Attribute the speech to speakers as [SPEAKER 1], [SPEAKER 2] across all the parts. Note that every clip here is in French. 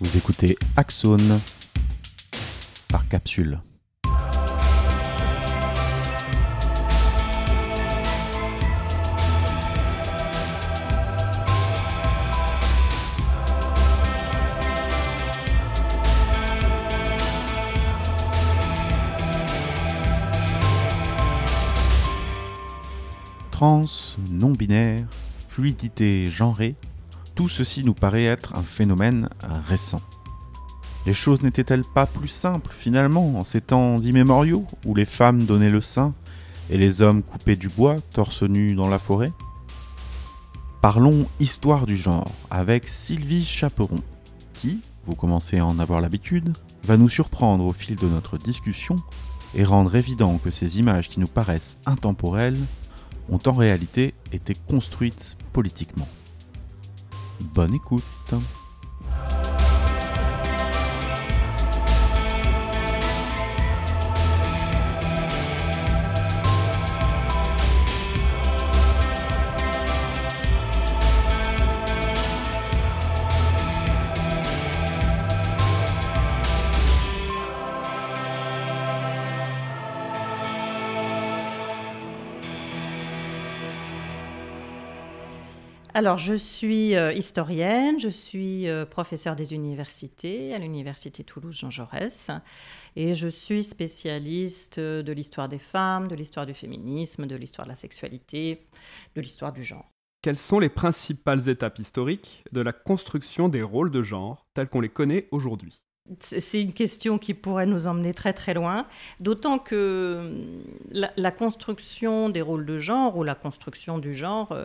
[SPEAKER 1] Vous écoutez Axone par capsule. Trans, non-binaire, fluidité genrée, tout ceci nous paraît être un phénomène récent. Les choses n'étaient-elles pas plus simples finalement en ces temps d'immémoriaux où les femmes donnaient le sein et les hommes coupaient du bois torse nu dans la forêt? Parlons histoire du genre avec Sylvie Chaperon qui, vous commencez à en avoir l'habitude, va nous surprendre au fil de notre discussion et rendre évident que ces images qui nous paraissent intemporelles ont en réalité été construites politiquement. Bonne écoute
[SPEAKER 2] Alors, je suis euh, historienne, je suis euh, professeure des universités à l'Université Toulouse-Jean Jaurès et je suis spécialiste de l'histoire des femmes, de l'histoire du féminisme, de l'histoire de la sexualité, de l'histoire du genre.
[SPEAKER 3] Quelles sont les principales étapes historiques de la construction des rôles de genre tels qu'on les connaît aujourd'hui?
[SPEAKER 2] C'est une question qui pourrait nous emmener très très loin, d'autant que la, la, construction des rôles de genre ou la construction du genre,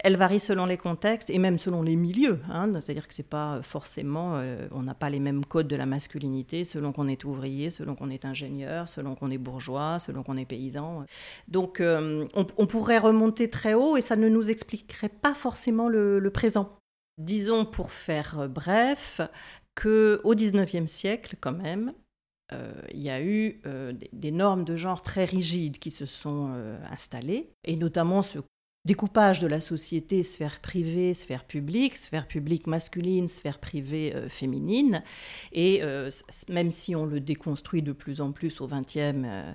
[SPEAKER 2] elle varie selon les contextes et même selon les milieux. Hein. C'est-à-dire que c'est pas forcément, euh, on n'a pas les mêmes codes de la masculinité selon qu'on est ouvrier, selon qu'on est ingénieur, selon qu'on est bourgeois, selon qu'on est paysan. Donc euh, on, pourrait remonter très haut et ça ne nous expliquerait pas forcément le, présent. Disons pour faire bref que au XIXe siècle quand même, euh, il y a eu des, normes de genre très rigides qui se sont installées, et notamment ce découpage de la société, sphère privée, sphère publique, sphère publique masculine, sphère privée euh, féminine. Et euh, même si on le déconstruit de plus en plus au XXe euh,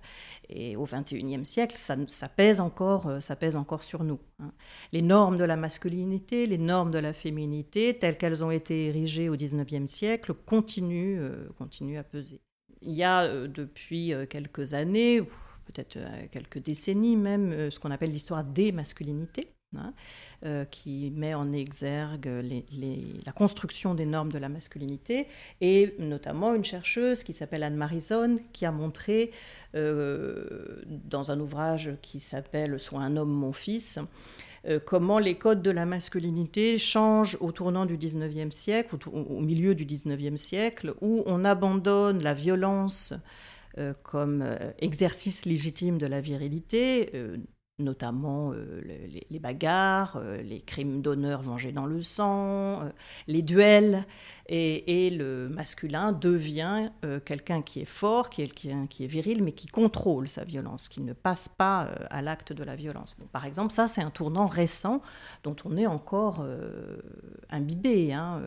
[SPEAKER 2] et au XXIe siècle, ça, pèse encore, ça pèse encore sur nous. Hein. Les normes de la masculinité, les normes de la féminité, telles qu'elles ont été érigées au XIXe siècle, continuent, continuent à peser. Il y a depuis quelques années, peut-être euh, quelques décennies même, euh, ce qu'on appelle l'histoire des masculinités. Hein, euh, qui met en exergue la construction des normes de la masculinité, et notamment une chercheuse qui s'appelle Anne Marison, qui a montré dans un ouvrage qui s'appelle Sois un homme, mon fils, comment les codes de la masculinité changent au tournant du 19e siècle, au, au milieu du 19e siècle, où on abandonne la violence comme euh, exercice légitime de la virilité, euh, notamment les, bagarres, les crimes d'honneur vengés dans le sang, les duels, et, le masculin devient quelqu'un qui est fort, qui est, qui est, viril, mais qui contrôle sa violence, qui ne passe pas à l'acte de la violence. par exemple, ça, c'est un tournant récent dont on est encore imbibé. Hein,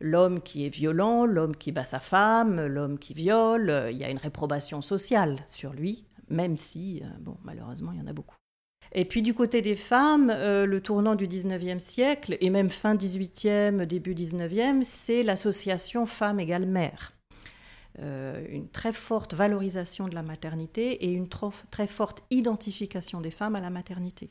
[SPEAKER 2] l'homme qui est violent, l'homme qui bat sa femme, l'homme qui viole, euh, il y a une réprobation sociale sur lui, même si, euh, bon, malheureusement, il y en a beaucoup. Et puis du côté des femmes, euh, le tournant du 19e siècle, et même fin 18e, début 19e, c'est l'association femme égale mère. Euh, une très forte valorisation de la maternité et une très forte identification des femmes à la maternité,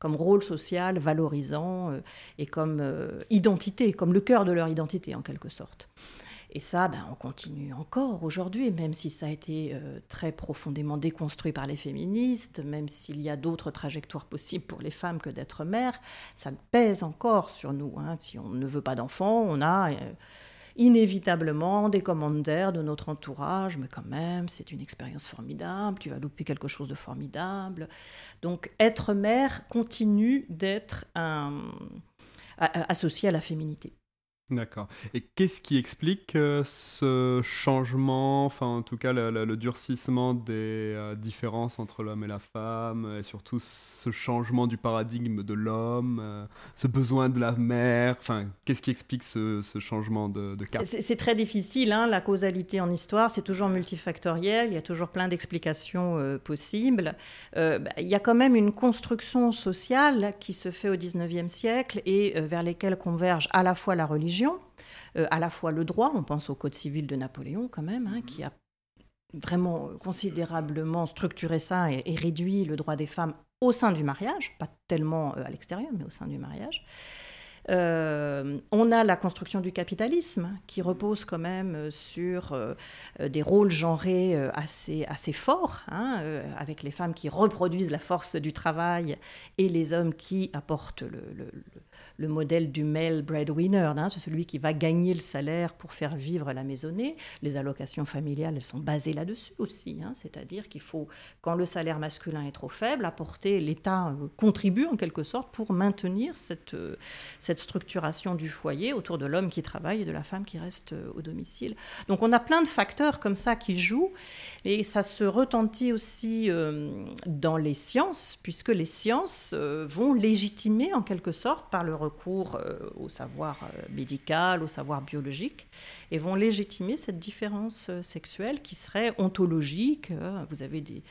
[SPEAKER 2] comme rôle social valorisant euh, et comme euh, identité, comme le cœur de leur identité en quelque sorte. Et ça, ben, on continue encore aujourd'hui, même si ça a été très profondément déconstruit par les féministes, même s'il y a d'autres trajectoires possibles pour les femmes que d'être mère, ça pèse encore sur nous. Hein. Si on ne veut pas d'enfants, on a inévitablement des commentaires de notre entourage, mais quand même, c'est une expérience formidable, tu vas louper quelque chose de formidable. Donc être mère continue d'être associé à la féminité.
[SPEAKER 3] D'accord. Et qu'est-ce qui explique euh, ce changement, enfin en tout cas le, durcissement des euh, différences entre l'homme et la femme, et surtout ce changement du paradigme de l'homme, euh, ce besoin de la mère, enfin qu'est-ce qui explique ce, changement de, de
[SPEAKER 2] C'est très difficile, hein, la causalité en histoire, c'est toujours multifactoriel, il y a toujours plein d'explications possibles. Bah, il y a quand même une construction sociale qui se fait au 19e siècle et vers lesquelles converge à la fois la religion, euh, à la fois le droit, on pense au Code civil de Napoléon quand même, hein, qui a vraiment considérablement structuré ça et, réduit le droit des femmes au sein du mariage, pas tellement euh, à l'extérieur, mais au sein du mariage. Euh, on a la construction du capitalisme qui repose quand même sur des rôles genrés assez, assez forts, hein, avec les femmes qui reproduisent la force du travail et les hommes qui apportent le, le modèle du male breadwinner, hein, c'est celui qui va gagner le salaire pour faire vivre la maisonnée. Les allocations familiales, elles sont basées là-dessus aussi, hein. c'est-à-dire qu'il faut, quand le salaire masculin est trop faible, apporter, l'État euh, contribue en quelque sorte pour maintenir cette, euh, cette structuration du foyer autour de l'homme qui travaille et de la femme qui reste euh, au domicile. Donc on a plein de facteurs comme ça qui jouent, et ça se retentit aussi dans les sciences, puisque les sciences vont légitimer en quelque sorte par le recours euh, au savoir euh, médical, au savoir biologique, et vont légitimer cette différence euh, sexuelle qui serait ontologique. Vous avez des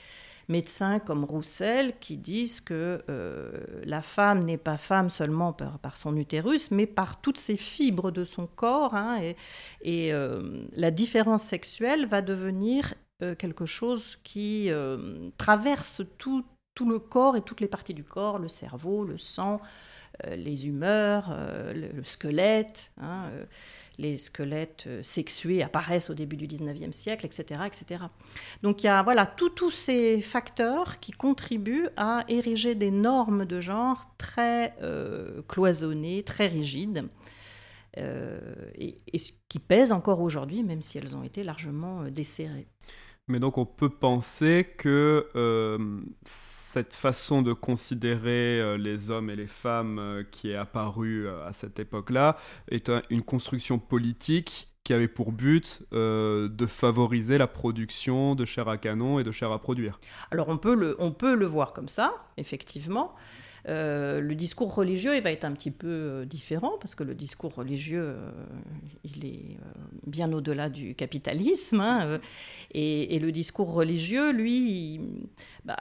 [SPEAKER 2] médecins comme Roussel qui disent que la femme n'est pas femme seulement par, son utérus, mais par toutes ses fibres de son corps. Hein, et, la différence sexuelle va devenir quelque chose qui traverse tout, le corps et toutes les parties du corps, le cerveau, le sang, les humeurs, euh, le, squelette. Hein, euh, les squelettes sexués apparaissent au début du 19e siècle, etc. etc. Donc il y a voilà, tous ces facteurs qui contribuent à ériger des normes de genre très cloisonnées, très rigides. et, qui pèsent encore aujourd'hui, même si elles ont été largement desserrées.
[SPEAKER 3] Mais donc on peut penser que euh, cette façon de considérer euh, les hommes et les femmes euh, qui est apparue à cette époque-là est une construction politique qui avait pour but de favoriser la production de chair à canon et de chair à produire.
[SPEAKER 2] Alors on peut le, on peut le voir comme ça, effectivement. Euh, le discours religieux, il va être un petit peu euh, différent, parce que le discours religieux, euh, il est bien au-delà du capitalisme. Hein, et, le discours religieux, lui, bah,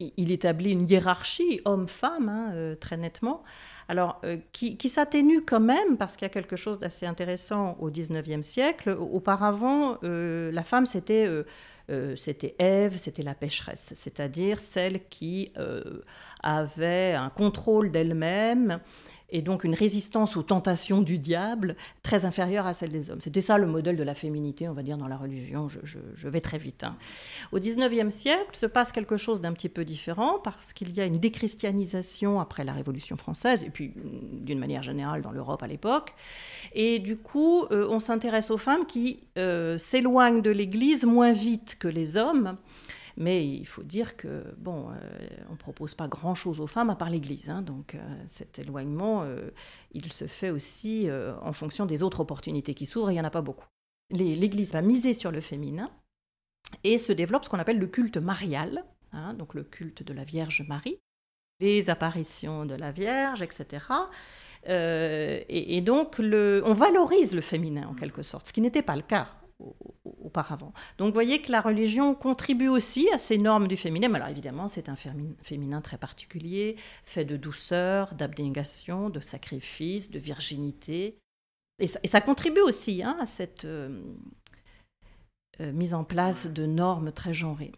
[SPEAKER 2] il, établit une hiérarchie homme-femme, hein, très nettement. Alors, qui, qui s'atténue quand même, parce qu'il y a quelque chose d'assez intéressant au 19e siècle. Auparavant, la femme, c'était euh, c'était Ève, c'était la pécheresse, c'est-à-dire celle qui euh, avait un contrôle d'elle-même et donc une résistance aux tentations du diable très inférieure à celle des hommes. C'était ça le modèle de la féminité, on va dire, dans la religion. Je, vais très vite. Hein. Au XIXe siècle se passe quelque chose d'un petit peu différent parce qu'il y a une déchristianisation après la Révolution française et puis mm, d'une manière générale dans l'Europe à l'époque. Et du coup, euh, on s'intéresse aux femmes qui euh, s'éloignent de l'Église moins vite que les hommes. Mais il faut dire que, bon, euh, on ne propose pas grand-chose aux femmes à part l'Église. Hein. donc euh, cet éloignement, euh, il se fait aussi en fonction des autres opportunités qui s'ouvrent, il n'y en a pas beaucoup. L'Église va miser sur le féminin et se développe ce qu'on appelle le culte marial, hein, donc le culte de la Vierge Marie, les apparitions de la Vierge, etc. et, et, donc, le, on valorise le féminin en quelque sorte, ce qui n'était pas le cas Donc vous voyez que la religion contribue aussi à ces normes du féminin. Alors évidemment, c'est un féminin très particulier, fait de douceur, d'abnégation, de sacrifice, de virginité. Et ça, contribue aussi hein, à cette euh, euh, mise en place de normes très genrées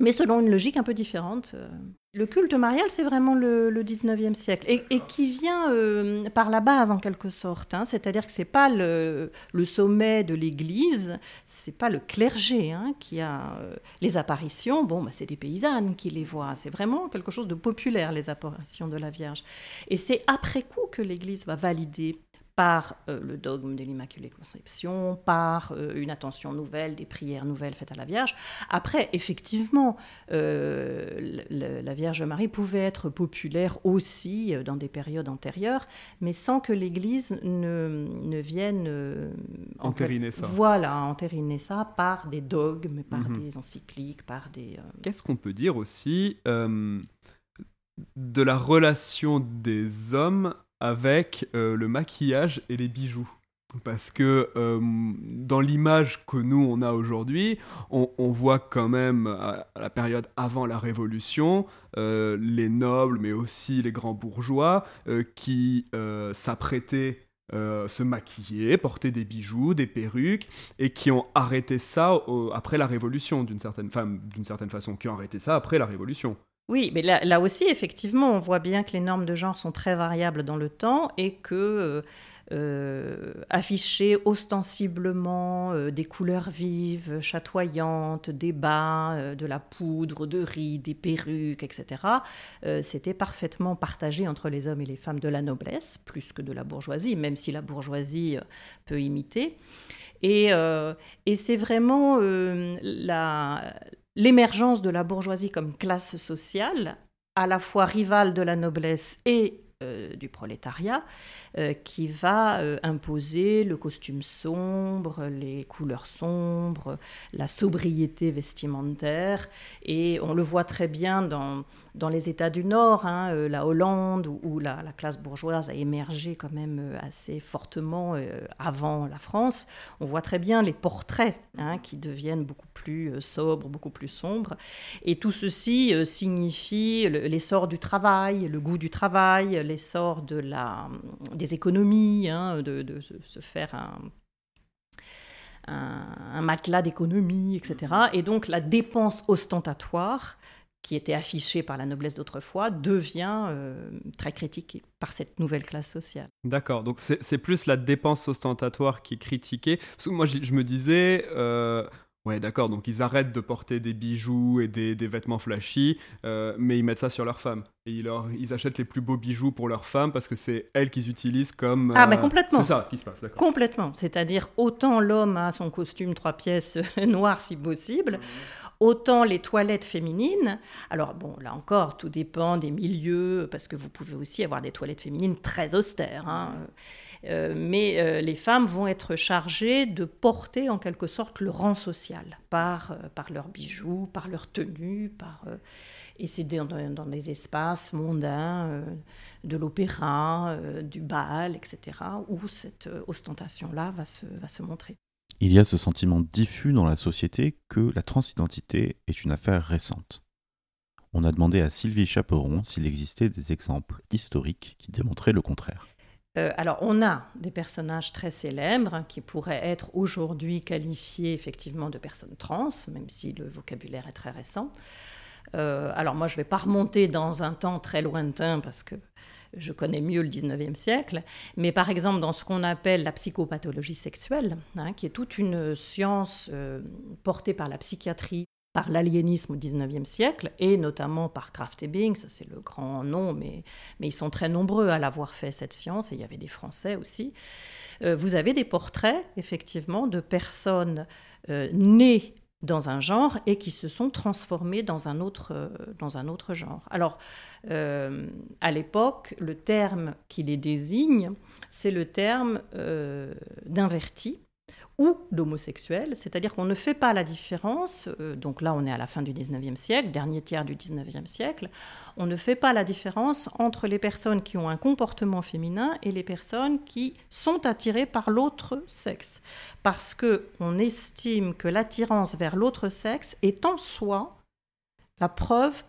[SPEAKER 2] mais selon une logique un peu différente. Euh. Le culte marial, c'est vraiment le, 19e siècle, et, qui vient euh, par la base en quelque sorte. Hein. C'est-à-dire que c'est pas le, sommet de l'Église, c'est pas le clergé hein, qui a euh, les apparitions. Bon, bah, c'est des paysannes qui les voient. C'est vraiment quelque chose de populaire les apparitions de la Vierge. Et c'est après coup que l'Église va valider par euh, le dogme de l'Immaculée Conception, par euh, une attention nouvelle, des prières nouvelles faites à la Vierge. Après, effectivement, euh, la Vierge Marie pouvait être populaire aussi dans des périodes antérieures, mais sans que l'Église ne, ne, vienne
[SPEAKER 3] entériner ça.
[SPEAKER 2] Voilà, entériner ça par des dogmes, par mhm. des encycliques, par des.
[SPEAKER 3] Qu'est-ce qu'on peut dire aussi de la relation des hommes avec euh, le maquillage et les bijoux. Parce que euh, dans l'image que nous on a aujourd'hui, on, voit quand même à la période avant la Révolution euh, les nobles, mais aussi les grands bourgeois qui s'apprêtaient se maquiller, porter des bijoux, des perruques, et qui ont arrêté ça après la Révolution, d'une certaine, d'une certaine façon, qui ont arrêté ça après la Révolution.
[SPEAKER 2] Oui, mais là, aussi, effectivement, on voit bien que les normes de genre sont très variables dans le temps et que euh, euh, afficher ostensiblement euh, des couleurs vives, chatoyantes, des bas, de la poudre, de riz, des perruques, etc., c'était parfaitement partagé entre les hommes et les femmes de la noblesse, plus que de la bourgeoisie, même si la bourgeoisie peut imiter. Et c'est vraiment la, l'émergence de la bourgeoisie comme classe sociale, à la fois rivale de la noblesse et euh, du prolétariat, euh, qui va euh, imposer le costume sombre, les couleurs sombres, la sobriété vestimentaire. Et on le voit très bien dans, dans les États du Nord, hein, la Hollande, où, la, classe bourgeoise a émergé quand même assez fortement avant la France. On voit très bien les portraits hein, qui deviennent beaucoup plus sobres, beaucoup plus sombres. Et tout ceci signifie l'essor du travail, le goût du travail, l'essor de la, des économies, hein, de, se faire un, un, matelas d'économie, etc. Et donc la dépense ostentatoire qui était affichée par la noblesse d'autrefois devient euh, très critiquée par cette nouvelle classe sociale.
[SPEAKER 3] D'accord, donc c'est plus la dépense ostentatoire qui est critiquée. Parce que moi, je, me disais, euh, Ouais, d'accord, donc ils arrêtent de porter des bijoux et des, vêtements flashy, euh, mais ils mettent ça sur leurs femmes. Et ils, leur, ils achètent les plus beaux bijoux pour leurs femmes parce que c'est elles qu'ils utilisent comme...
[SPEAKER 2] Ah, mais euh, complètement.
[SPEAKER 3] C'est ça qui se passe, d'accord.
[SPEAKER 2] Complètement. C'est-à-dire, autant l'homme a son costume trois pièces noir si possible, autant les toilettes féminines. Alors, bon, là encore, tout dépend des milieux, parce que vous pouvez aussi avoir des toilettes féminines très austères. Hein. Euh, mais euh, les femmes vont être chargées de porter en quelque sorte le rang social par, euh, leurs bijoux, par leurs tenues, par, et c'est dans, des espaces mondains, de l'opéra, du bal, etc., où cette ostentation-là va se montrer.
[SPEAKER 1] Il y a ce sentiment diffus dans la société que la transidentité est une affaire récente. On a demandé à Sylvie Chaperon s'il existait des exemples historiques qui démontraient le contraire.
[SPEAKER 2] Euh, alors, on a des personnages très célèbres qui pourraient être aujourd'hui qualifiés effectivement de personnes trans, même si le vocabulaire est très récent. Euh, alors, moi, je ne vais pas remonter dans un temps très lointain parce que je connais mieux le 19e siècle, mais par exemple dans ce qu'on appelle la psychopathologie sexuelle, hein, qui est toute une science euh, portée par la psychiatrie par l'aliénisme au XIXe siècle, et notamment par Kraft Ebing, ça c'est le grand nom, mais, mais ils sont très nombreux à l'avoir fait, cette science, et il y avait des Français aussi. Euh, vous avez des portraits, effectivement, de personnes euh, nées dans un genre et qui se sont transformées dans un autre, euh, dans un autre genre. Alors, à l'époque, le terme qui les désigne, c'est le terme d'inverti ou d'homosexuels, c'est-à-dire qu'on ne fait pas la différence, euh, donc là on est à la fin du 19e siècle, dernier tiers du 19e siècle, on ne fait pas la différence entre les personnes qui ont un comportement féminin et les personnes qui sont attirées par l'autre sexe, parce que on estime que l'attirance vers l'autre sexe est en soi la preuve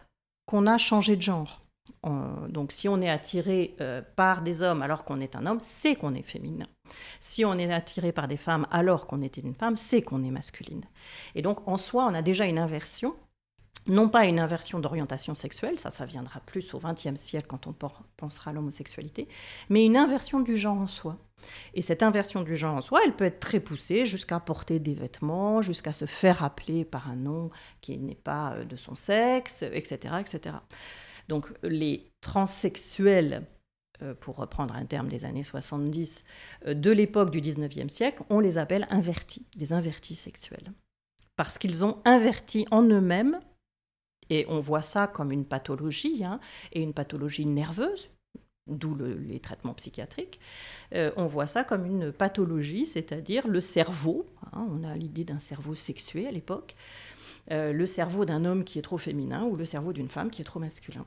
[SPEAKER 2] qu'on a changé de genre donc si on est attiré euh, par des hommes alors qu'on est un homme, c'est qu'on est féminin. Si on est attiré par des femmes alors qu'on est une femme, c'est qu'on est masculine. Et donc en soi, on a déjà une inversion non pas une inversion d'orientation sexuelle, ça, ça viendra plus au XXe siècle quand on pensera à l'homosexualité, mais une inversion du genre en soi. Et cette inversion du genre en soi, elle peut être très poussée jusqu'à porter des vêtements, jusqu'à se faire appeler par un nom qui n'est pas euh, de son sexe, etc., etc. Donc les transsexuels pour reprendre un terme des années 70, de l'époque du 19e siècle, on les appelle invertis, des invertis sexuels. Parce qu'ils ont inverti en eux-mêmes, et on voit ça comme une pathologie, hein, et une pathologie nerveuse, d'où les traitements psychiatriques, euh, on voit ça comme une pathologie, c'est-à-dire le cerveau, hein, on a l'idée d'un cerveau sexué à l'époque, euh, le cerveau d'un homme qui est trop féminin ou le cerveau d'une femme qui est trop masculin.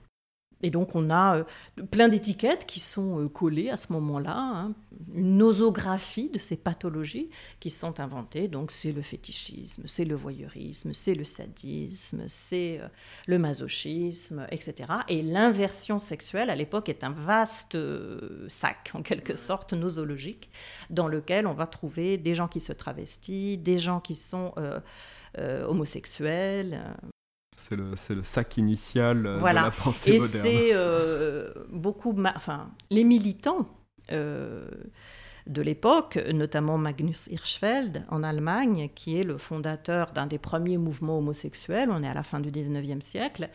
[SPEAKER 2] Et donc on a euh, plein d'étiquettes qui sont euh, collées à ce moment-là, hein. une nosographie de ces pathologies qui sont inventées. Donc c'est le fétichisme, c'est le voyeurisme, c'est le sadisme, c'est euh, le masochisme, etc. Et l'inversion sexuelle à l'époque est un vaste sac, en quelque sorte, nosologique, dans lequel on va trouver des gens qui se travestissent, des gens qui sont... homosexuels,
[SPEAKER 3] c'est le, le, sac initial euh, de la pensée moderne.
[SPEAKER 2] Et c'est euh, beaucoup. Enfin, les militants euh, de l'époque, notamment Magnus Hirschfeld en Allemagne, qui est le fondateur d'un des premiers mouvements homosexuels, on est à la fin du 19e siècle,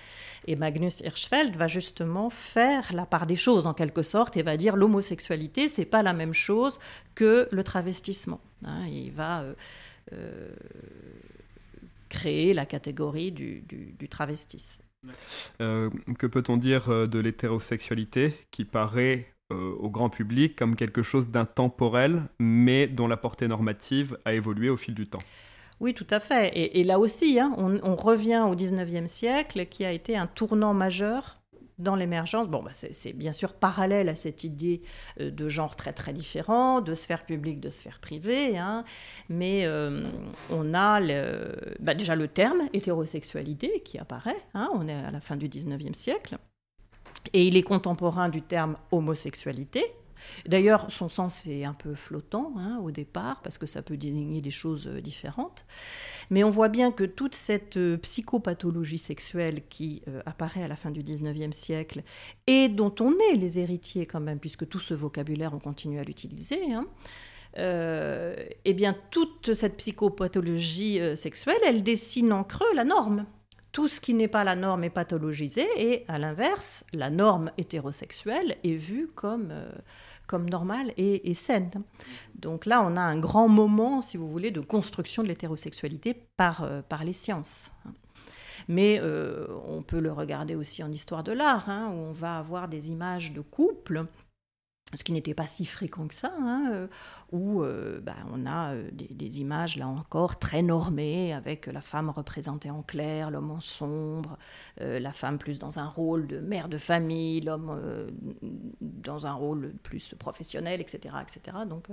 [SPEAKER 2] et Magnus Hirschfeld va justement faire la part des choses en quelque sorte et va dire l'homosexualité, c'est pas la même chose que le travestissement. Hein. il va créer la catégorie du, du, travestis.
[SPEAKER 3] Euh, que peut-on dire euh, de l'hétérosexualité qui paraît euh, au grand public comme quelque chose d'intemporel, mais dont la portée normative a évolué au fil du temps?
[SPEAKER 2] Oui, tout à fait. Et, là aussi, hein, on, on, revient au 19e siècle, qui a été un tournant majeur dans l'émergence, bon, bah c'est bien sûr parallèle à cette idée euh, de genre très très différent, de sphère publique, de sphère privée, hein, mais euh, on a bah déjà le terme hétérosexualité qui apparaît, hein, on est à la fin du 19e siècle, et il est contemporain du terme homosexualité, D'ailleurs, son sens est un peu flottant hein, au départ, parce que ça peut désigner des choses euh, différentes. Mais on voit bien que toute cette euh, psychopathologie sexuelle qui euh, apparaît à la fin du 19e siècle, et dont on est les héritiers quand même, puisque tout ce vocabulaire, on continue à l'utiliser, hein, eh bien, toute cette psychopathologie sexuelle, elle dessine en creux la norme tout ce qui n'est pas la norme est pathologisé et à l'inverse, la norme hétérosexuelle est vue comme, euh, comme normale et, saine. Donc là, on a un grand moment, si vous voulez, de construction de l'hétérosexualité par, euh, par les sciences. Mais euh, on peut le regarder aussi en histoire de l'art, hein, où on va avoir des images de couples ce qui n'était pas si fréquent que ça, hein, euh, où euh, bah, on a euh, des, images, là encore, très normées, avec la femme représentée en clair, l'homme en sombre, la femme plus dans un rôle de mère de famille, l'homme dans un rôle plus professionnel, etc. etc. Donc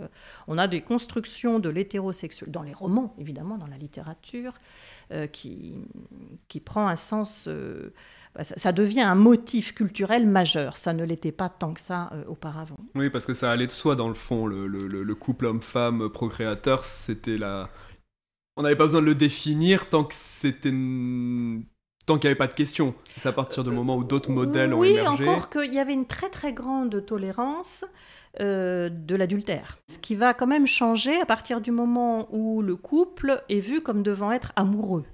[SPEAKER 2] on a des constructions de l'hétérosexuel, dans les romans, évidemment, dans la littérature, qui, qui prend un sens ça, devient un motif culturel majeur. Ça ne l'était pas tant que ça euh, auparavant.
[SPEAKER 3] Oui, parce que ça allait de soi dans le fond. Le, couple homme-femme procréateur, c'était la. On n'avait pas besoin de le définir tant que c'était tant qu'il n'y avait pas de question. C'est à partir du moment où d'autres modèles ont émergé.
[SPEAKER 2] Oui, encore qu'il y avait une très très grande tolérance euh, de l'adultère. Ce qui va quand même changer à partir du moment où le couple est vu comme devant être amoureux,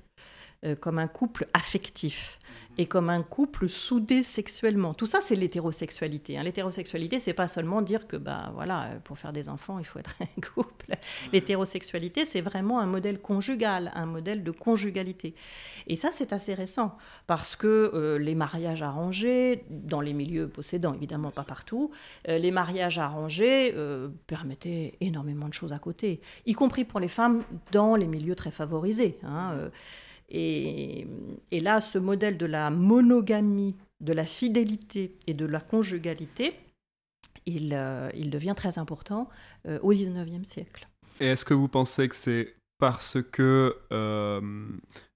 [SPEAKER 2] euh, comme un couple affectif et comme un couple soudé sexuellement. Tout ça, c'est l'hétérosexualité. Hein. L'hétérosexualité, c'est pas seulement dire que, bah, voilà, pour faire des enfants, il faut être un couple. L'hétérosexualité, c'est vraiment un modèle conjugal, un modèle de conjugalité. Et ça, c'est assez récent, parce que euh, les mariages arrangés, dans les milieux possédants, évidemment pas partout, euh, les mariages arrangés euh, permettaient énormément de choses à côté, y compris pour les femmes dans les milieux très favorisés. Hein, et, là, ce modèle de la monogamie, de la fidélité et de la conjugalité, il, euh, devient très important euh, au XIXe siècle.
[SPEAKER 3] Et est-ce que vous pensez que c'est parce que euh,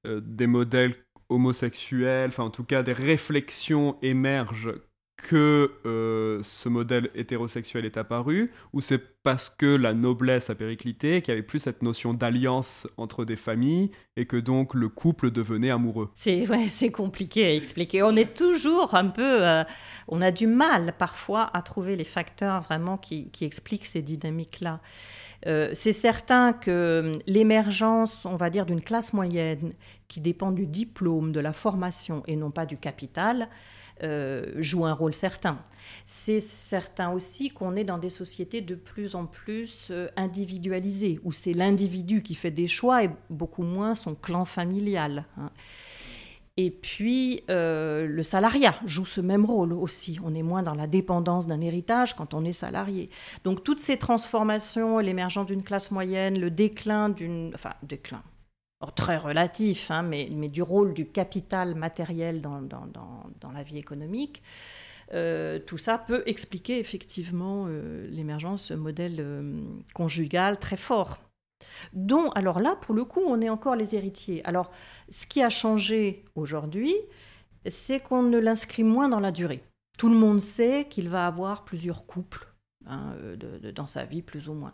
[SPEAKER 3] des modèles homosexuels, enfin en tout cas des réflexions émergent que euh, ce modèle hétérosexuel est apparu, ou c'est parce que la noblesse a périclité, qu'il n'y avait plus cette notion d'alliance entre des familles, et que donc le couple devenait amoureux?
[SPEAKER 2] C'est compliqué à expliquer. On est toujours un peu... Euh, on a du mal parfois à trouver les facteurs vraiment qui, expliquent ces dynamiques-là. Euh, c'est certain que l'émergence, on va dire, d'une classe moyenne qui dépend du diplôme, de la formation et non pas du capital, joue un rôle certain. C'est certain aussi qu'on est dans des sociétés de plus en plus individualisées, où c'est l'individu qui fait des choix et beaucoup moins son clan familial. Hein. Et puis, euh, le salariat joue ce même rôle aussi. On est moins dans la dépendance d'un héritage quand on est salarié. Donc, toutes ces transformations, l'émergence d'une classe moyenne, le déclin d'une. Enfin, déclin. Très relatif, hein, mais, du rôle du capital matériel dans, la vie économique, euh, tout ça peut expliquer effectivement euh, l'émergence de ce modèle conjugal très fort dont, alors là, pour le coup, on est encore les héritiers. Alors, ce qui a changé aujourd'hui, c'est qu'on ne l'inscrit moins dans la durée. Tout le monde sait qu'il va avoir plusieurs couples Hein, euh, dans sa vie, plus ou moins.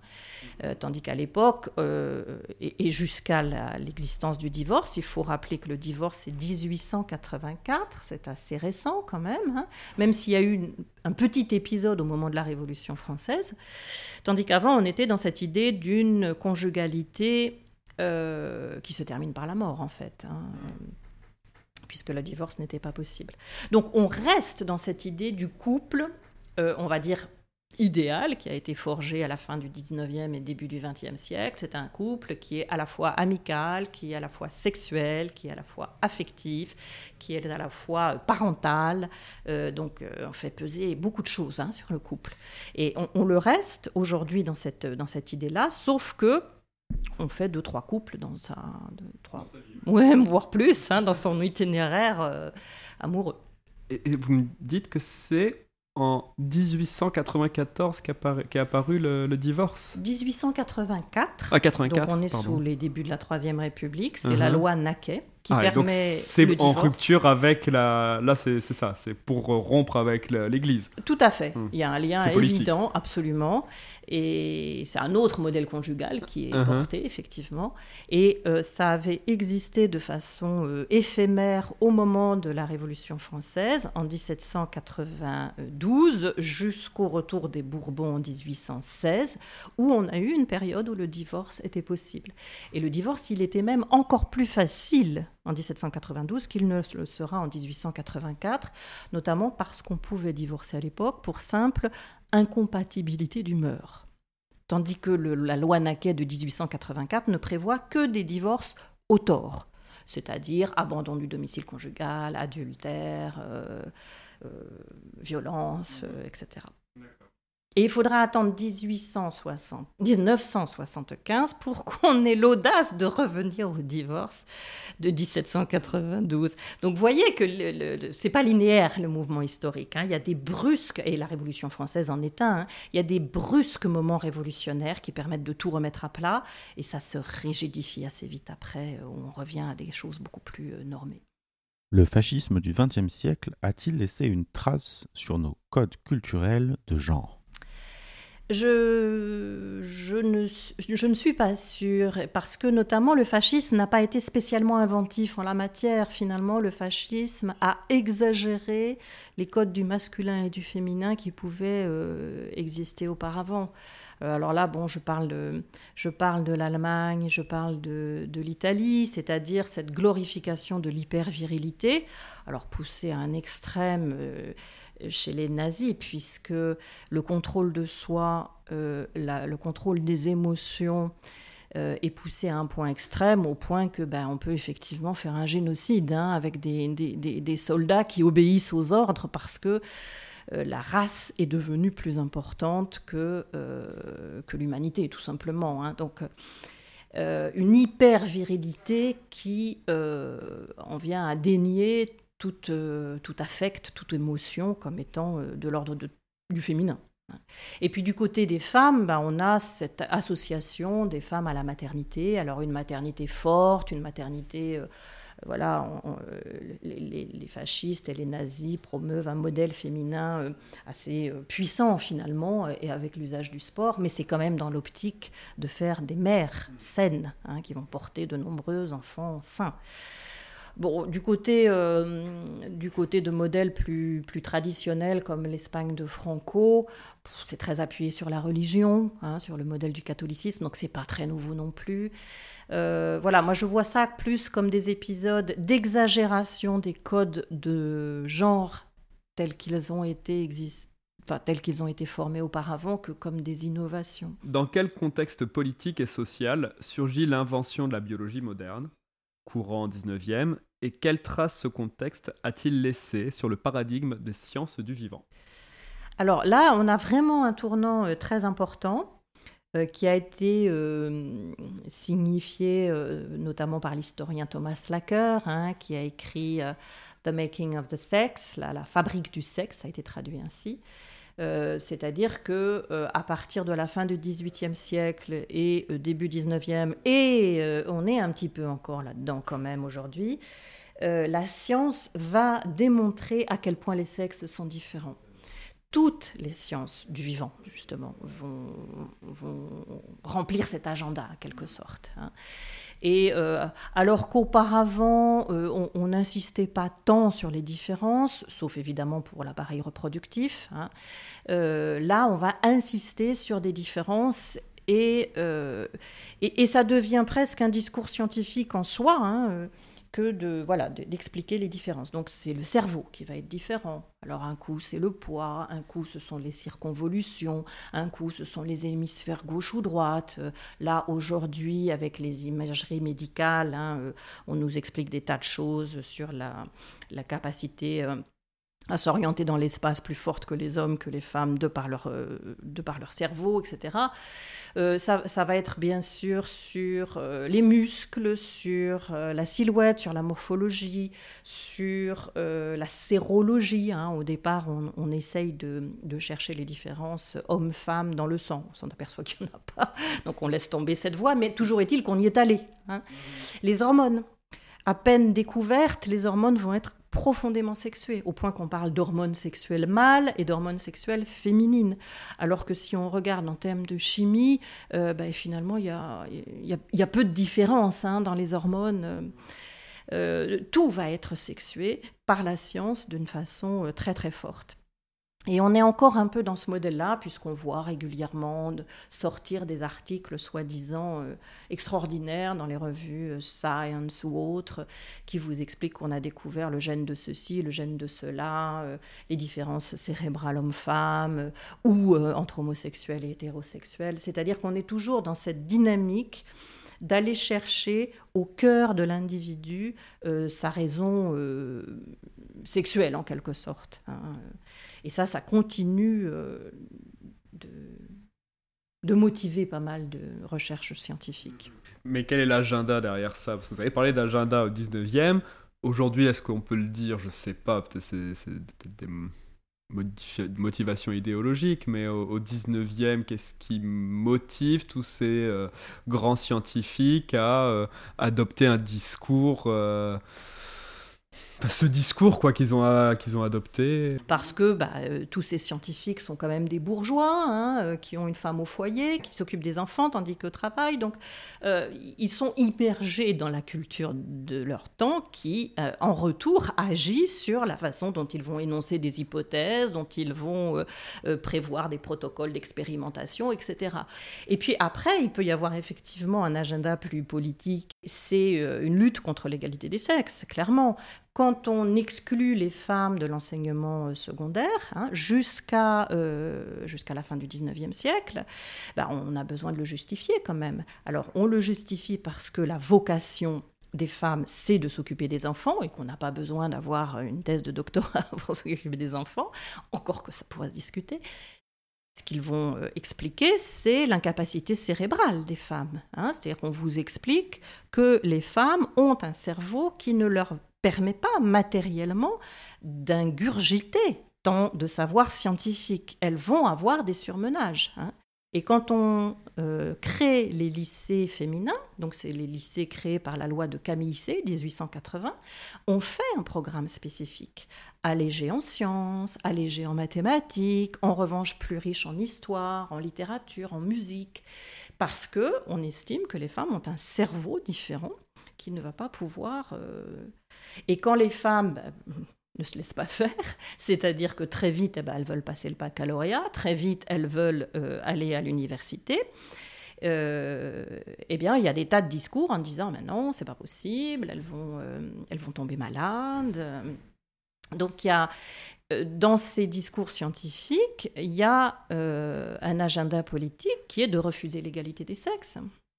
[SPEAKER 2] Euh, tandis qu'à l'époque, euh, et, jusqu'à l'existence du divorce, il faut rappeler que le divorce est 1884, c'est assez récent quand même, hein, même s'il y a eu un petit épisode au moment de la Révolution française, tandis qu'avant, on était dans cette idée d'une conjugalité qui se termine par la mort, en fait. Hein, puisque le divorce n'était pas possible. Donc on reste dans cette idée du couple, on va dire idéal qui a été forgé à la fin du 19e et début du 20e siècle. C'est un couple qui est à la fois amical, qui est à la fois sexuel, qui est à la fois affectif, qui est à la fois parental. Euh, donc euh, on fait peser beaucoup de choses hein, sur le couple. Et on, le reste aujourd'hui dans cette, dans cette idée-là, sauf que on fait deux, trois couples dans sa... trois, ouais, voire plus, hein, dans son itinéraire euh, amoureux.
[SPEAKER 3] et vous me dites que c'est en 1894 qu'est apparu, le, divorce
[SPEAKER 2] 1884.
[SPEAKER 3] Ah, 84,
[SPEAKER 2] donc on est sous les débuts de la Troisième République. C'est la uh-huh. loi Naquet qui ah, permet.
[SPEAKER 3] C'est en rupture avec la. Là, c'est ça, c'est pour rompre avec l'Église.
[SPEAKER 2] Tout à fait. Hmm. Il y a un lien évident, absolument. Et c'est un autre modèle conjugal qui est uh-huh. porté, effectivement. Et euh, ça avait existé de façon euh, éphémère au moment de la Révolution française, en 1792, jusqu'au retour des Bourbons en 1816, où on a eu une période où le divorce était possible. Et le divorce, il était même encore plus facile en 1792 qu'il ne le sera en 1884, notamment parce qu'on pouvait divorcer à l'époque pour simple incompatibilité d'humeur. Tandis que la loi Naquet de 1884 ne prévoit que des divorces au tort, c'est-à-dire abandon du domicile conjugal, adultère, euh, euh, violence, euh, etc. Et il faudra attendre 1860, 1975 pour qu'on ait l'audace de revenir au divorce de 1792. Donc vous voyez que ce n'est pas linéaire le mouvement historique. Hein. Il y a des brusques, et la Révolution française en est un, hein. il y a des brusques moments révolutionnaires qui permettent de tout remettre à plat, et ça se rigidifie assez vite après, où on revient à des choses beaucoup plus euh, normées.
[SPEAKER 1] Le fascisme du XXe siècle a-t-il laissé une trace sur nos codes culturels de genre?
[SPEAKER 2] Je, ne, suis pas sûre, parce que notamment le fascisme n'a pas été spécialement inventif en la matière. Finalement, le fascisme a exagéré les codes du masculin et du féminin qui pouvaient euh, exister auparavant. Euh, alors là, bon, je parle de, l'Allemagne, je parle de, de l'Italie, c'est-à-dire cette glorification de l'hyper-virilité, alors poussée à un extrême. Euh, chez les nazis, puisque le contrôle de soi, euh, le contrôle des émotions euh, est poussé à un point extrême, au point que ben, on peut effectivement faire un génocide hein, avec des, des, soldats qui obéissent aux ordres parce que euh, la race est devenue plus importante que, que l'humanité, tout simplement. Hein. Donc, une hyper-virilité qui en vient à dénier euh, tout, affect, toute émotion comme étant euh, de l'ordre du féminin. Et puis du côté des femmes, ben, on a cette association des femmes à la maternité. Alors une maternité forte, une maternité... Euh, voilà, les, fascistes et les nazis promeuvent un modèle féminin assez puissant finalement, et avec l'usage du sport, mais c'est quand même dans l'optique de faire des mères saines, hein, qui vont porter de nombreux enfants sains. Bon, du côté, euh, du côté de modèles plus, plus traditionnels comme l'Espagne de Franco, c'est très appuyé sur la religion, hein, sur le modèle du catholicisme, donc c'est pas très nouveau non plus. Euh, voilà, moi je vois ça plus comme des épisodes d'exagération des codes de genre tels qu'ils ont été Enfin, tels qu'ils ont été formés auparavant que comme des innovations.
[SPEAKER 3] Dans quel contexte politique et social surgit l'invention de la biologie moderne, courant 19e, et quelle trace ce contexte a-t-il laissé sur le paradigme des sciences du vivant?
[SPEAKER 2] Alors là, on a vraiment un tournant euh, très important euh, qui a été euh, signifié notamment par l'historien Thomas Lacker, hein, qui a écrit The Making of the Sex, la, fabrique du sexe, ça a été traduit ainsi. C'est-à-dire que à partir de la fin du XVIIIe siècle et début XIXe, et on est un petit peu encore là-dedans quand même aujourd'hui, euh, la science va démontrer à quel point les sexes sont différents. Toutes les sciences du vivant, justement, vont, remplir cet agenda, en quelque sorte. Hein. Et euh, alors qu'auparavant, euh, on n'insistait pas tant sur les différences, sauf évidemment pour l'appareil reproductif, hein, là, on va insister sur des différences et, et, ça devient presque un discours scientifique en soi. Hein, que de voilà d'expliquer les différences. Donc c'est le cerveau qui va être différent. Alors un coup c'est le poids, un coup ce sont les circonvolutions, un coup ce sont les hémisphères gauche ou droite. Euh, là aujourd'hui avec les imageries médicales, hein, euh, on nous explique des tas de choses sur la, la capacité euh, à s'orienter dans l'espace plus forte que les hommes, que les femmes, de par leur, euh, de par leur cerveau, etc. Euh, ça, ça, va être bien sûr sur euh, les muscles, sur la silhouette, sur la morphologie, sur la sérologie. Hein. Au départ, on, on essaye de, de, chercher les différences hommes-femmes dans le sang. On s'en aperçoit qu'il n'y en a pas, donc on laisse tomber cette voie, mais toujours est-il qu'on y est allé. Hein. Les hormones. À peine découvertes, les hormones vont être profondément sexuées, au point qu'on parle d'hormones sexuelles mâles et d'hormones sexuelles féminines. Alors que si on regarde en termes de chimie, euh, ben, finalement, il y a, peu de différence hein, dans les hormones. Euh, tout va être sexué par la science d'une façon euh, très très forte. Et on est encore un peu dans ce modèle-là, puisqu'on voit régulièrement sortir des articles soi-disant euh, extraordinaires dans les revues euh, Science ou autres, qui vous expliquent qu'on a découvert le gène de ceci, le gène de cela, euh, les différences cérébrales hommes-femmes, ou entre homosexuels et hétérosexuels. C'est-à-dire qu'on est toujours dans cette dynamique d'aller chercher au cœur de l'individu sa raison sexuelle, en quelque sorte. Hein. Et ça, ça continue euh, de, motiver pas mal de recherches scientifiques.
[SPEAKER 3] Mais quel est l'agenda derrière ça? Parce que vous avez parlé d'agenda au 19e. Aujourd'hui, est-ce qu'on peut le dire? Je ne sais pas, peut-être c'est des motivations idéologiques, mais au, 19e, qu'est-ce qui motive tous ces euh, grands scientifiques à euh, adopter un discours ce discours quoi qu'ils ont, qu'ils ont adopté.
[SPEAKER 2] Parce que bah, euh, tous ces scientifiques sont quand même des bourgeois, hein, euh, qui ont une femme au foyer, qui s'occupent des enfants tandis que travaillent. Donc euh, ils sont immergés dans la culture de leur temps qui, en retour, agit sur la façon dont ils vont énoncer des hypothèses, dont ils vont prévoir des protocoles d'expérimentation, etc. Et puis après, il peut y avoir effectivement un agenda plus politique. C'est une lutte contre l'égalité des sexes, clairement quand on exclut les femmes de l'enseignement euh, secondaire, hein, jusqu'à euh, jusqu'à la fin du 19e siècle, ben, on a besoin de le justifier quand même. Alors on le justifie parce que la vocation des femmes, c'est de s'occuper des enfants et qu'on n'a pas besoin d'avoir une thèse de doctorat pour s'occuper des enfants, encore que ça pourrait discuter. Ce qu'ils vont euh, expliquer, c'est l'incapacité cérébrale des femmes. Hein. C'est-à-dire qu'on vous explique que les femmes ont un cerveau qui ne leur permet pas matériellement d'ingurgiter tant de savoir scientifique. Elles vont avoir des surmenages. Hein. Et quand on euh, crée les lycées féminins, donc c'est les lycées créés par la loi de Camille C, 1880, on fait un programme spécifique, allégé en sciences, allégé en mathématiques, en revanche plus riche en histoire, en littérature, en musique, parce que on estime que les femmes ont un cerveau différent qui ne va pas pouvoir. Euh, et quand les femmes bah, ne se laissent pas faire, c'est-à-dire que très vite, eh ben, elles veulent passer le baccalauréat, très vite, elles veulent euh, aller à l'université. Euh, eh bien, il y a des tas de discours en disant mais non, c'est pas possible, elles vont, elles vont tomber malades. Donc il y a, dans ces discours scientifiques, il y a un agenda politique qui est de refuser l'égalité des sexes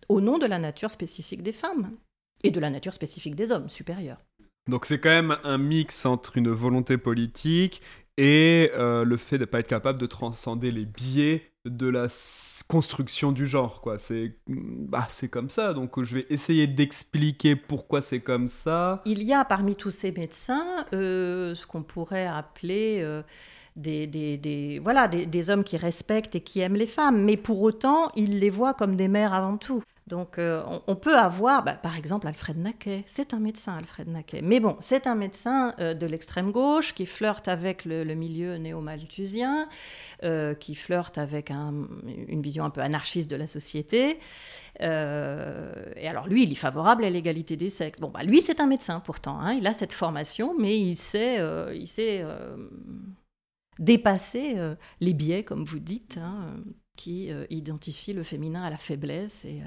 [SPEAKER 2] au nom de la nature spécifique des femmes et de la nature spécifique des hommes supérieurs.
[SPEAKER 3] Donc c'est quand même un mix entre une volonté politique et euh, le fait de ne pas être capable de transcender les biais de la construction du genre quoi c'est bah comme ça donc je vais essayer d'expliquer pourquoi c'est comme ça
[SPEAKER 2] il y a parmi tous ces médecins euh, ce qu'on pourrait appeler euh, des, des, des, voilà, des, des, hommes qui respectent et qui aiment les femmes, mais pour autant, ils les voient comme des mères avant tout. Donc euh, on, peut avoir, bah, par exemple, Alfred Naquet. C'est un médecin, Alfred Naquet. Mais bon, c'est un médecin euh, de l'extrême gauche qui flirte avec le, milieu néo-malthusien, euh, qui flirte avec une vision un peu anarchiste de la société. et alors lui, il est favorable à l'égalité des sexes. Bon, bah, lui, c'est un médecin pourtant. Hein. il a cette formation, mais il sait, dépasser les biais, comme vous dites. Hein, qui identifient le féminin à la faiblesse et,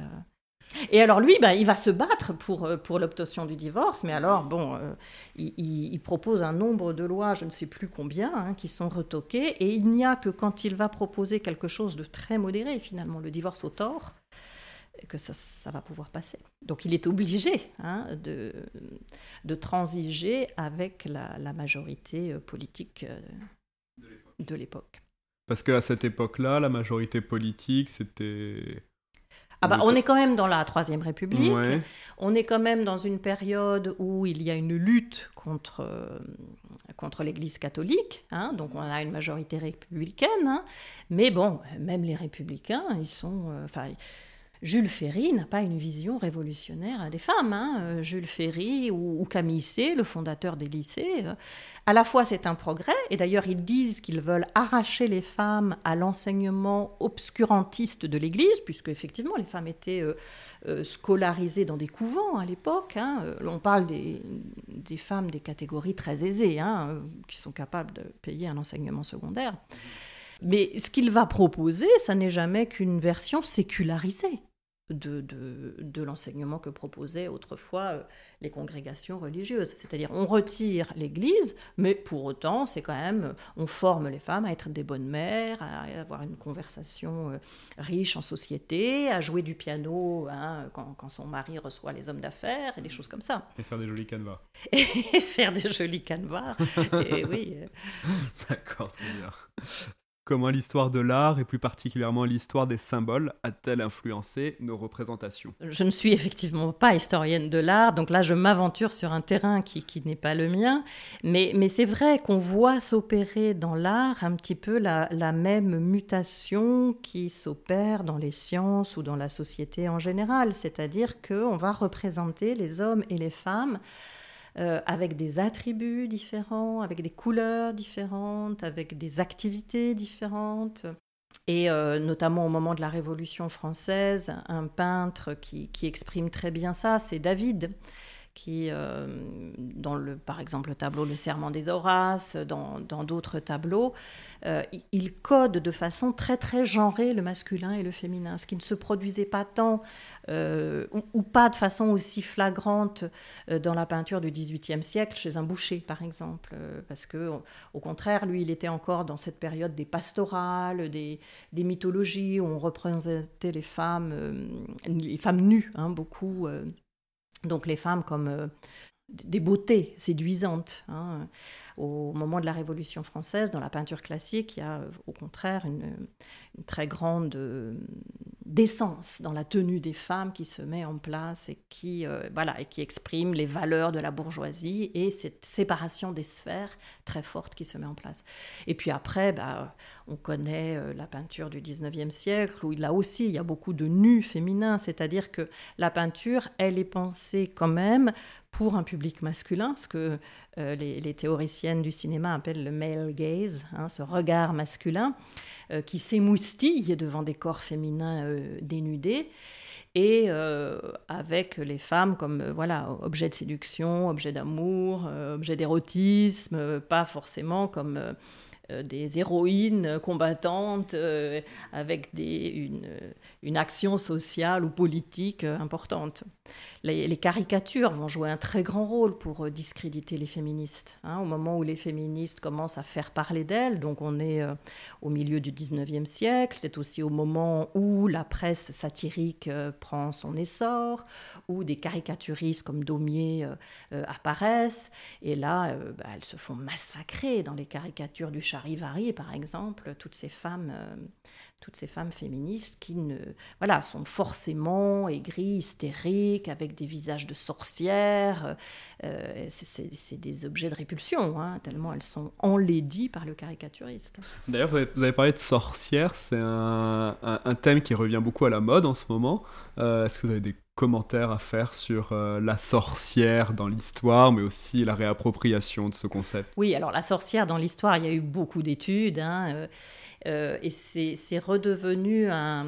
[SPEAKER 2] et alors lui, bah, il va se battre pour, euh, pour l'obtention du divorce, mais alors, bon, euh, il, propose un nombre de lois, je ne sais plus combien, hein, qui sont retoquées, et il n'y a que quand il va proposer quelque chose de très modéré, finalement, le divorce au tort, que ça, ça va pouvoir passer. Donc il est obligé hein, de, de transiger avec la, la majorité euh, politique de l'époque.
[SPEAKER 3] Parce qu'à cette époque-là, la majorité politique, c'était
[SPEAKER 2] ah bah, on est quand même dans la Troisième République. On est quand même dans une période où il y a une lutte contre, euh, contre l'Église catholique. Hein. donc on a une majorité républicaine. Hein. mais bon, même les républicains, ils sont... Euh, Jules Ferry n'a pas une vision révolutionnaire des femmes. Hein. Euh, Jules Ferry ou, Camille C, le fondateur des lycées, euh, à la fois c'est un progrès, et d'ailleurs ils disent qu'ils veulent arracher les femmes à l'enseignement obscurantiste de l'Église, puisque effectivement les femmes étaient euh, scolarisées dans des couvents à l'époque. Hein. On parle des, femmes des catégories très aisées, hein, qui sont capables de payer un enseignement secondaire. Mais ce qu'il va proposer, ça n'est jamais qu'une version sécularisée de, de, l'enseignement que proposaient autrefois euh, les congrégations religieuses. C'est-à-dire, on retire l'Église, mais pour autant, c'est quand même, on forme les femmes à être des bonnes mères, à avoir une conversation euh, riche en société, à jouer du piano hein, quand, quand, son mari reçoit les hommes d'affaires, et des choses comme ça.
[SPEAKER 3] Et faire des jolis canevas.
[SPEAKER 2] Et faire des jolis canevas, et oui.
[SPEAKER 3] D'accord, très bien. Comment l'histoire de l'art, et plus particulièrement l'histoire des symboles, a-t-elle influencé nos représentations?
[SPEAKER 2] Je ne suis effectivement pas historienne de l'art, donc là je m'aventure sur un terrain qui, n'est pas le mien, mais, mais c'est vrai qu'on voit s'opérer dans l'art un petit peu la, la même mutation qui s'opère dans les sciences ou dans la société en général, c'est-à-dire qu'on va représenter les hommes et les femmes euh, avec des attributs différents, avec des couleurs différentes, avec des activités différentes. Et euh, notamment au moment de la Révolution française, un peintre qui exprime très bien ça, c'est David qui, euh, dans le, par exemple le tableau Le Serment des Horaces, dans d'autres tableaux, euh, il code de façon très très genrée le masculin et le féminin, ce qui ne se produisait pas tant euh, ou, pas de façon aussi flagrante dans la peinture du XVIIIe siècle chez un boucher par exemple, parce que au contraire lui il était encore dans cette période des pastorales, des, mythologies où on représentait les femmes, les femmes nues, hein, beaucoup donc les femmes comme euh, des beautés séduisantes. Hein. Au moment de la Révolution française, dans la peinture classique, il y a au contraire une, très grande décence dans la tenue des femmes qui se met en place et qui, euh, voilà, et qui exprime les valeurs de la bourgeoisie et cette séparation des sphères très forte qui se met en place. Et puis après, bah, on connaît euh, la peinture du 19e siècle où là aussi il y a beaucoup de nus féminins, c'est-à-dire que la peinture, elle est pensée quand même pour un public masculin, ce que euh, les, théoriciennes du cinéma appellent le male gaze, hein, ce regard masculin euh, qui s'émoustille devant des corps féminins euh, dénudés et avec les femmes comme voilà objet de séduction, objet d'amour, objet d'érotisme, pas forcément comme des héroïnes combattantes euh, avec des, une, action sociale ou politique euh, importante. Les, caricatures vont jouer un très grand rôle pour discréditer les féministes. Hein, au moment où les féministes commencent à faire parler d'elles, donc on est au milieu du 19e siècle, c'est aussi au moment où la presse satirique prend son essor, où des caricaturistes comme Daumier apparaissent, et là, bah, elles se font massacrer dans les caricatures du Charivari, par exemple, toutes ces femmes, euh, toutes ces femmes féministes qui ne, voilà, sont forcément aigries, hystériques, avec des visages de sorcières. Euh, c'est des objets de répulsion, hein, tellement elles sont enlaidies par le caricaturiste.
[SPEAKER 3] D'ailleurs, vous avez parlé de sorcières, c'est un, un, thème qui revient beaucoup à la mode en ce moment. Euh, est-ce que vous avez des commentaires à faire sur euh, la sorcière dans l'histoire, mais aussi la réappropriation de ce concept
[SPEAKER 2] Oui, alors la sorcière dans l'histoire, il y a eu beaucoup d'études, hein, euh, euh, et c'est redevenu un,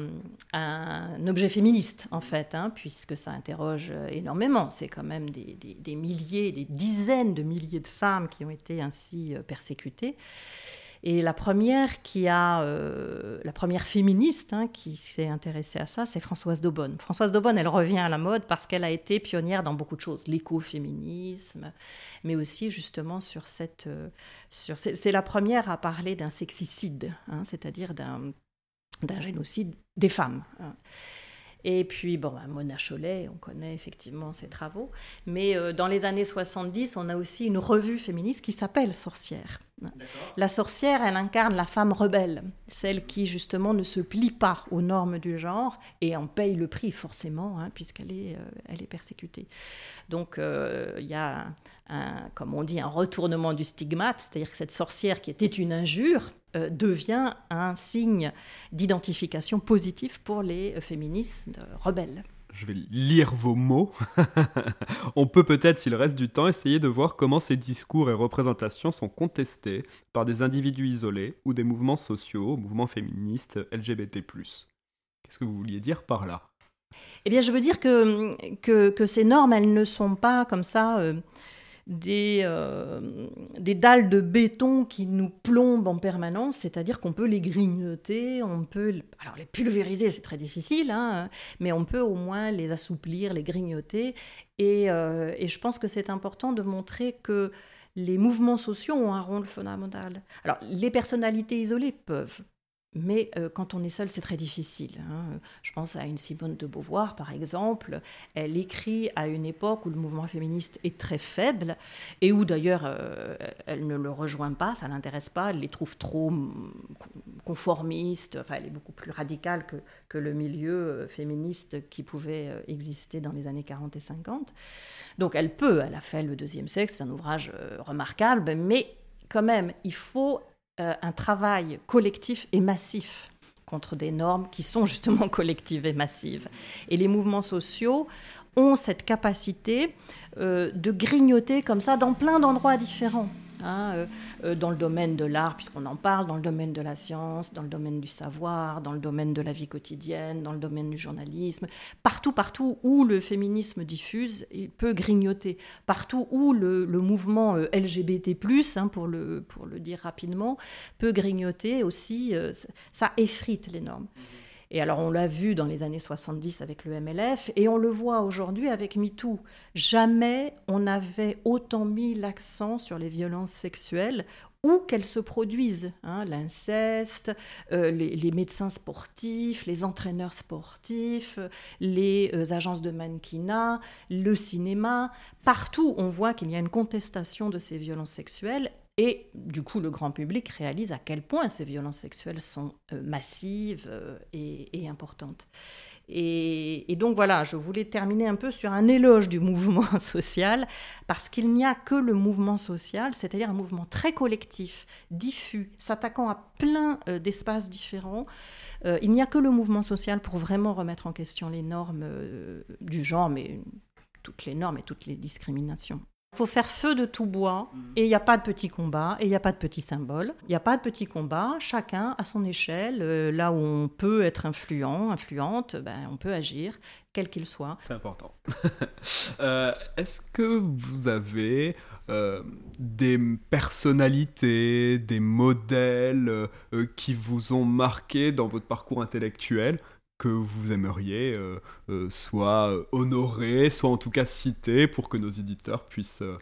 [SPEAKER 2] objet féministe, en fait, hein, puisque ça interroge énormément. C'est quand même des, milliers, des dizaines de milliers de femmes qui ont été ainsi persécutées. Et la première qui a, euh, la première féministe hein, qui s'est intéressée à ça, c'est Françoise Daubonne. Françoise Daubonne, elle revient à la mode parce qu'elle a été pionnière dans beaucoup de choses, l'écoféminisme, mais aussi justement sur cette, euh, sur, c'est la première à parler d'un sexicide, hein, c'est-à-dire d'un d'un génocide des femmes. Hein. Et puis, bon, bah, Mona Chollet, on connaît effectivement ses travaux. Mais euh, dans les années 70, on a aussi une revue féministe qui s'appelle Sorcière. La sorcière, elle incarne la femme rebelle, celle qui justement ne se plie pas aux normes du genre et en paye le prix forcément, hein, puisqu'elle est, euh, elle est persécutée. Donc euh, il y a, un, comme on dit, un retournement du stigmate, c'est-à-dire que cette sorcière qui était une injure euh, devient un signe d'identification positif pour les féministes rebelles
[SPEAKER 3] je vais lire vos mots. On peut peut-être, s'il reste du temps, essayer de voir comment ces discours et représentations sont contestés par des individus isolés ou des mouvements sociaux, mouvements féministes, LGBT. Qu'est-ce que vous vouliez dire par là?
[SPEAKER 2] Eh bien, je veux dire que, que, ces normes, elles ne sont pas comme ça. Euh, des, euh, des dalles de béton qui nous plombent en permanence, c'est-à-dire qu'on peut les grignoter, on peut... Alors les pulvériser, c'est très difficile, hein, mais on peut au moins les assouplir, les grignoter. Et, euh, et je pense que c'est important de montrer que les mouvements sociaux ont un rôle fondamental. Alors les personnalités isolées peuvent, mais euh, quand on est seul, c'est très difficile. Hein. Je pense à une Simone de Beauvoir, par exemple. Elle écrit à une époque où le mouvement féministe est très faible et où d'ailleurs euh, elle ne le rejoint pas, ça l'intéresse pas, elle les trouve trop mm, conformistes. Enfin, elle est beaucoup plus radicale que, que le milieu euh, féministe qui pouvait exister dans les années 40 et 50. Donc elle peut, elle a fait Le deuxième sexe, c'est un ouvrage remarquable, mais quand même, il faut euh, un travail collectif et massif contre des normes qui sont justement collectives et massives. Et les mouvements sociaux ont cette capacité euh, de grignoter comme ça dans plein d'endroits différents. Hein, euh, euh, dans le domaine de l'art, puisqu'on en parle, dans le domaine de la science, dans le domaine du savoir, dans le domaine de la vie quotidienne, dans le domaine du journalisme, partout, partout où le féminisme diffuse, il peut grignoter. Partout où le, mouvement euh, LGBT+, hein, pour, le, pour le dire rapidement, peut grignoter aussi, ça effrite les normes. Et alors on l'a vu dans les années 70 avec le MLF et on le voit aujourd'hui avec MeToo. Jamais on n'avait autant mis l'accent sur les violences sexuelles où qu'elles se produisent, hein, l'inceste, euh, les, médecins sportifs, les entraîneurs sportifs, les euh, agences de mannequinat, le cinéma, partout on voit qu'il y a une contestation de ces violences sexuelles et du coup, le grand public réalise à quel point ces violences sexuelles sont euh, massives euh, et, importantes. Et, donc voilà, je voulais terminer un peu sur un éloge du mouvement social, parce qu'il n'y a que le mouvement social, c'est-à-dire un mouvement très collectif, diffus, s'attaquant à plein euh, d'espaces différents. il n'y a que le mouvement social pour vraiment remettre en question les normes du genre, mais toutes les normes et toutes les discriminations. Il faut faire feu de tout bois et il n'y a pas de petits combats et il n'y a pas de petits symboles. Il n'y a pas de petits combats. Chacun à son échelle, euh, là où on peut être influent, influente, ben, on peut agir, quel qu'il soit.
[SPEAKER 3] C'est important. Euh, est-ce que vous avez euh, des personnalités, des modèles qui vous ont marqué dans votre parcours intellectuel? Que vous aimeriez euh, euh, soit honorer, soit en tout cas citer pour que nos éditeurs puissent euh,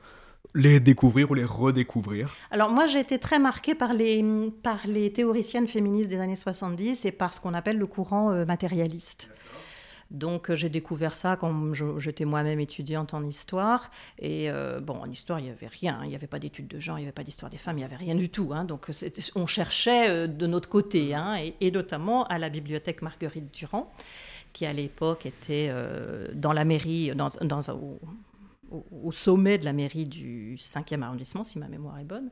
[SPEAKER 3] les découvrir ou les redécouvrir
[SPEAKER 2] Alors moi j'ai été très marquée par les, par les théoriciennes féministes des années 70 et par ce qu'on appelle le courant matérialiste. Donc euh, j'ai découvert ça quand j'étais moi-même étudiante en histoire. Et euh, bon, en histoire, il n'y avait rien. Il n'y avait pas d'études de genre, il n'y avait pas d'histoire des femmes, il n'y avait rien du tout. Hein. Donc on cherchait euh, de notre côté, hein, et, notamment à la bibliothèque Marguerite Durand qui à l'époque était dans la mairie, dans, dans, au, sommet de la mairie du 5e arrondissement, si ma mémoire est bonne.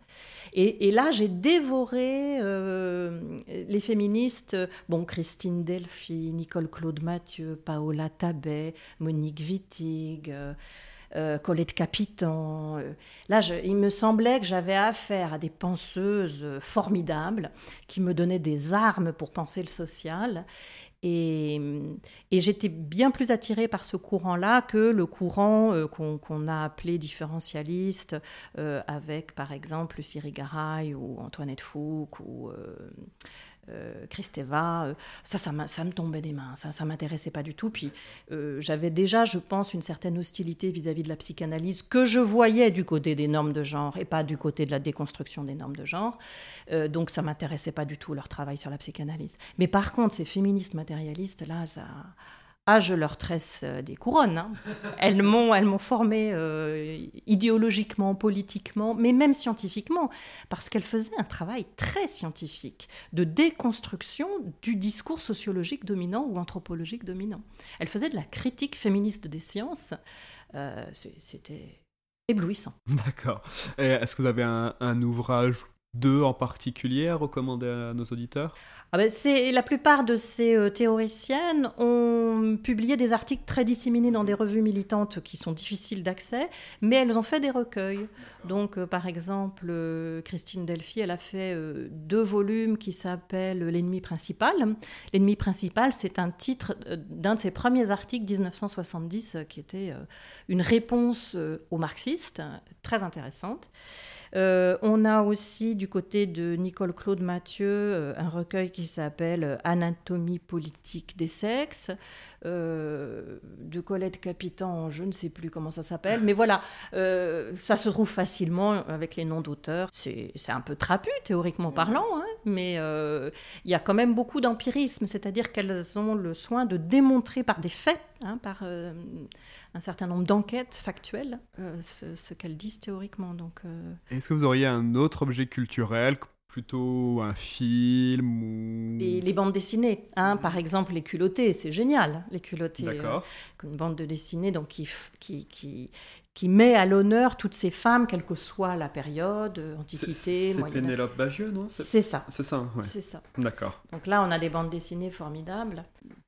[SPEAKER 2] Et, là, j'ai dévoré euh, les féministes, bon, Christine Delphi, Nicole Claude Mathieu, Paola Tabet, Monique Wittig. Euh, euh, Colette Capitan. Là, il me semblait que j'avais affaire à des penseuses formidables qui me donnaient des armes pour penser le social et, j'étais bien plus attirée par ce courant-là que le courant euh, qu'on a appelé différentialiste, euh, avec par exemple Cyril Garay ou Antoinette Fouque ou euh, euh, Christeva, euh, ça, ça, me tombait des mains, ça, ça m'intéressait pas du tout. Puis euh, j'avais déjà, je pense, une certaine hostilité vis-à-vis de la psychanalyse que je voyais du côté des normes de genre et pas du côté de la déconstruction des normes de genre. donc ça m'intéressait pas du tout leur travail sur la psychanalyse. Mais par contre, ces féministes matérialistes, là, ça ah, je leur tresse euh, des couronnes. Hein. Elles m'ont, elles m'ont formé euh, idéologiquement, politiquement, mais même scientifiquement, parce qu'elles faisaient un travail très scientifique de déconstruction du discours sociologique dominant ou anthropologique dominant. Elles faisaient de la critique féministe des sciences. Euh, c'était éblouissant.
[SPEAKER 3] D'accord. Est-ce que vous avez un ouvrage deux en particulier à recommander à nos auditeurs?
[SPEAKER 2] Ah ben c'est, La plupart de ces euh, théoriciennes ont publié des articles très disséminés dans des revues militantes qui sont difficiles d'accès, mais elles ont fait des recueils. Donc, euh, par exemple, euh, Christine Delphi, elle a fait deux volumes qui s'appellent L'ennemi principal. L'ennemi principal, c'est un titre d'un de ses premiers articles 1970 qui était une réponse aux marxistes, très intéressante. Euh, on a aussi du côté de Nicole Claude Mathieu euh, un recueil qui s'appelle euh, Anatomie politique des sexes, de Colette Capitan, je ne sais plus comment ça s'appelle, mais voilà, ça se trouve facilement avec les noms d'auteurs. C'est un peu trapu, théoriquement parlant, hein, mais il y a quand même beaucoup d'empirisme, c'est-à-dire qu'elles ont le soin de démontrer par des faits, hein, par un certain nombre d'enquêtes factuelles, ce, qu'elles disent théoriquement. Donc,
[SPEAKER 3] est-ce que vous auriez un autre objet culturel plutôt un film ou...
[SPEAKER 2] les, bandes dessinées, hein, par exemple les culottés, c'est génial, les culottés.
[SPEAKER 3] D'accord.
[SPEAKER 2] Euh, une bande de dessinée donc, qui, qui, qui, qui met à l'honneur toutes ces femmes, quelle que soit la période, euh, Antiquité,
[SPEAKER 3] C'est Pénélope Bagieux, non?
[SPEAKER 2] C'est ça.
[SPEAKER 3] C'est ça, ouais.
[SPEAKER 2] C'est ça.
[SPEAKER 3] D'accord.
[SPEAKER 2] Donc là, on a des bandes dessinées formidables.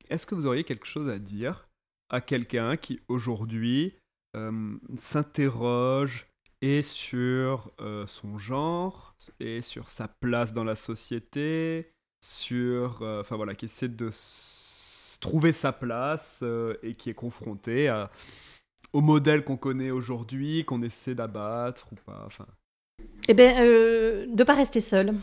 [SPEAKER 3] Est-ce que vous auriez quelque chose à dire à quelqu'un qui, aujourd'hui, euh, s'interroge et sur euh, son genre et sur sa place dans la société, sur, euh, enfin voilà, qui essaie de trouver sa place et qui est confronté à, au modèle qu'on connaît aujourd'hui, qu'on essaie d'abattre ou pas. Enfin.
[SPEAKER 2] Eh bien, de ne pas rester seul.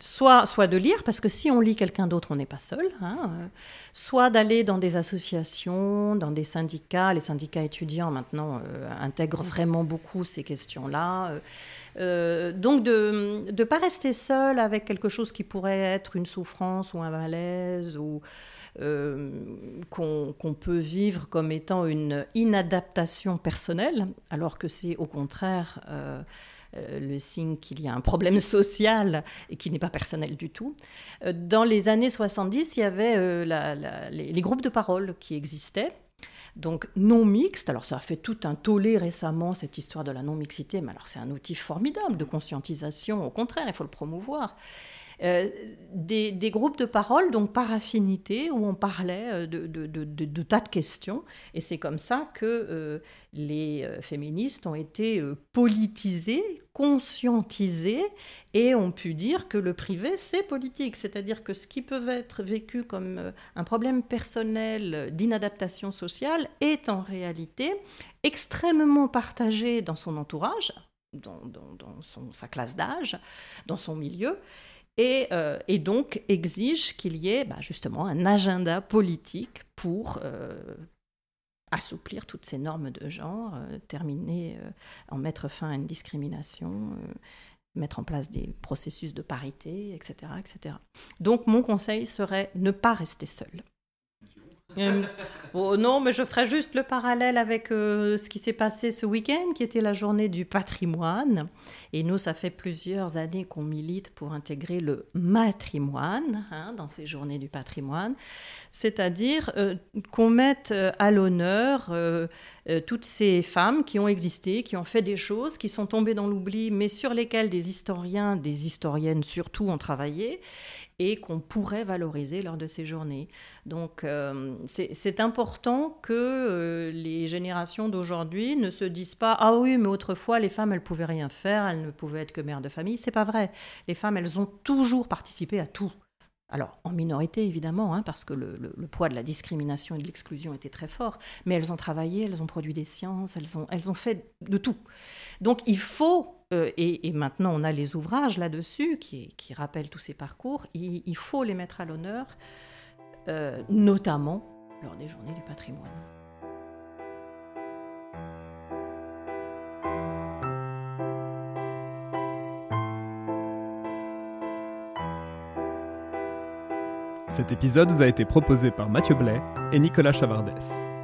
[SPEAKER 2] Soit, soit de lire, parce que si on lit quelqu'un d'autre, on n'est pas seul. Hein, euh, soit d'aller dans des associations, dans des syndicats. Les syndicats étudiants, maintenant, euh, intègrent vraiment beaucoup ces questions-là. Euh, donc, de ne pas rester seul avec quelque chose qui pourrait être une souffrance ou un malaise, ou qu'on peut vivre comme étant une inadaptation personnelle, alors que c'est au contraire le signe qu'il y a un problème social et qui n'est pas personnel du tout. Euh, dans les années 70, il y avait euh, les, groupes de parole qui existaient. Donc non mixte, alors ça a fait tout un tollé récemment, cette histoire de la non-mixité, mais alors c'est un outil formidable de conscientisation, au contraire, il faut le promouvoir. Des, groupes de parole, donc par affinité, où on parlait de, de, tas de questions. Et c'est comme ça que les féministes ont été politisées, conscientisées, et ont pu dire que le privé, c'est politique. C'est-à-dire que ce qui peut être vécu comme un problème personnel d'inadaptation sociale est en réalité extrêmement partagé dans son entourage, dans, sa classe d'âge, dans son milieu, et, euh, donc exige qu'il y ait bah, justement un agenda politique pour euh, assouplir toutes ces normes de genre, euh, terminer, en mettre fin à une discrimination, mettre en place des processus de parité, etc., etc. Donc mon conseil serait ne pas rester seul. Euh, oh, non, mais je ferai juste le parallèle avec euh, ce qui s'est passé ce week-end, qui était la journée du patrimoine. Et nous, ça fait plusieurs années qu'on milite pour intégrer le matrimoine hein, dans ces journées du patrimoine, c'est-à-dire euh, qu'on mette à l'honneur toutes ces femmes qui ont existé, qui ont fait des choses, qui sont tombées dans l'oubli, mais sur lesquelles des historiens, des historiennes surtout ont travaillé et qu'on pourrait valoriser lors de ces journées. Donc euh, c'est important que euh, les générations d'aujourd'hui ne se disent pas ah oui mais autrefois les femmes elles pouvaient rien faire, elles ne pouvaient être que mères de famille. C'est pas vrai. Les femmes elles ont toujours participé à tout. Alors, en minorité, évidemment, hein, parce que le, poids de la discrimination et de l'exclusion était très fort, mais elles ont travaillé, elles ont produit des sciences, elles ont, fait de tout. Donc, il faut euh, et, maintenant on a les ouvrages là-dessus qui, rappellent tous ces parcours, il, faut les mettre à l'honneur, euh, notamment lors des journées du patrimoine.
[SPEAKER 4] Cet épisode vous a été proposé par Mathieu Blais et Nicolas Chavardès.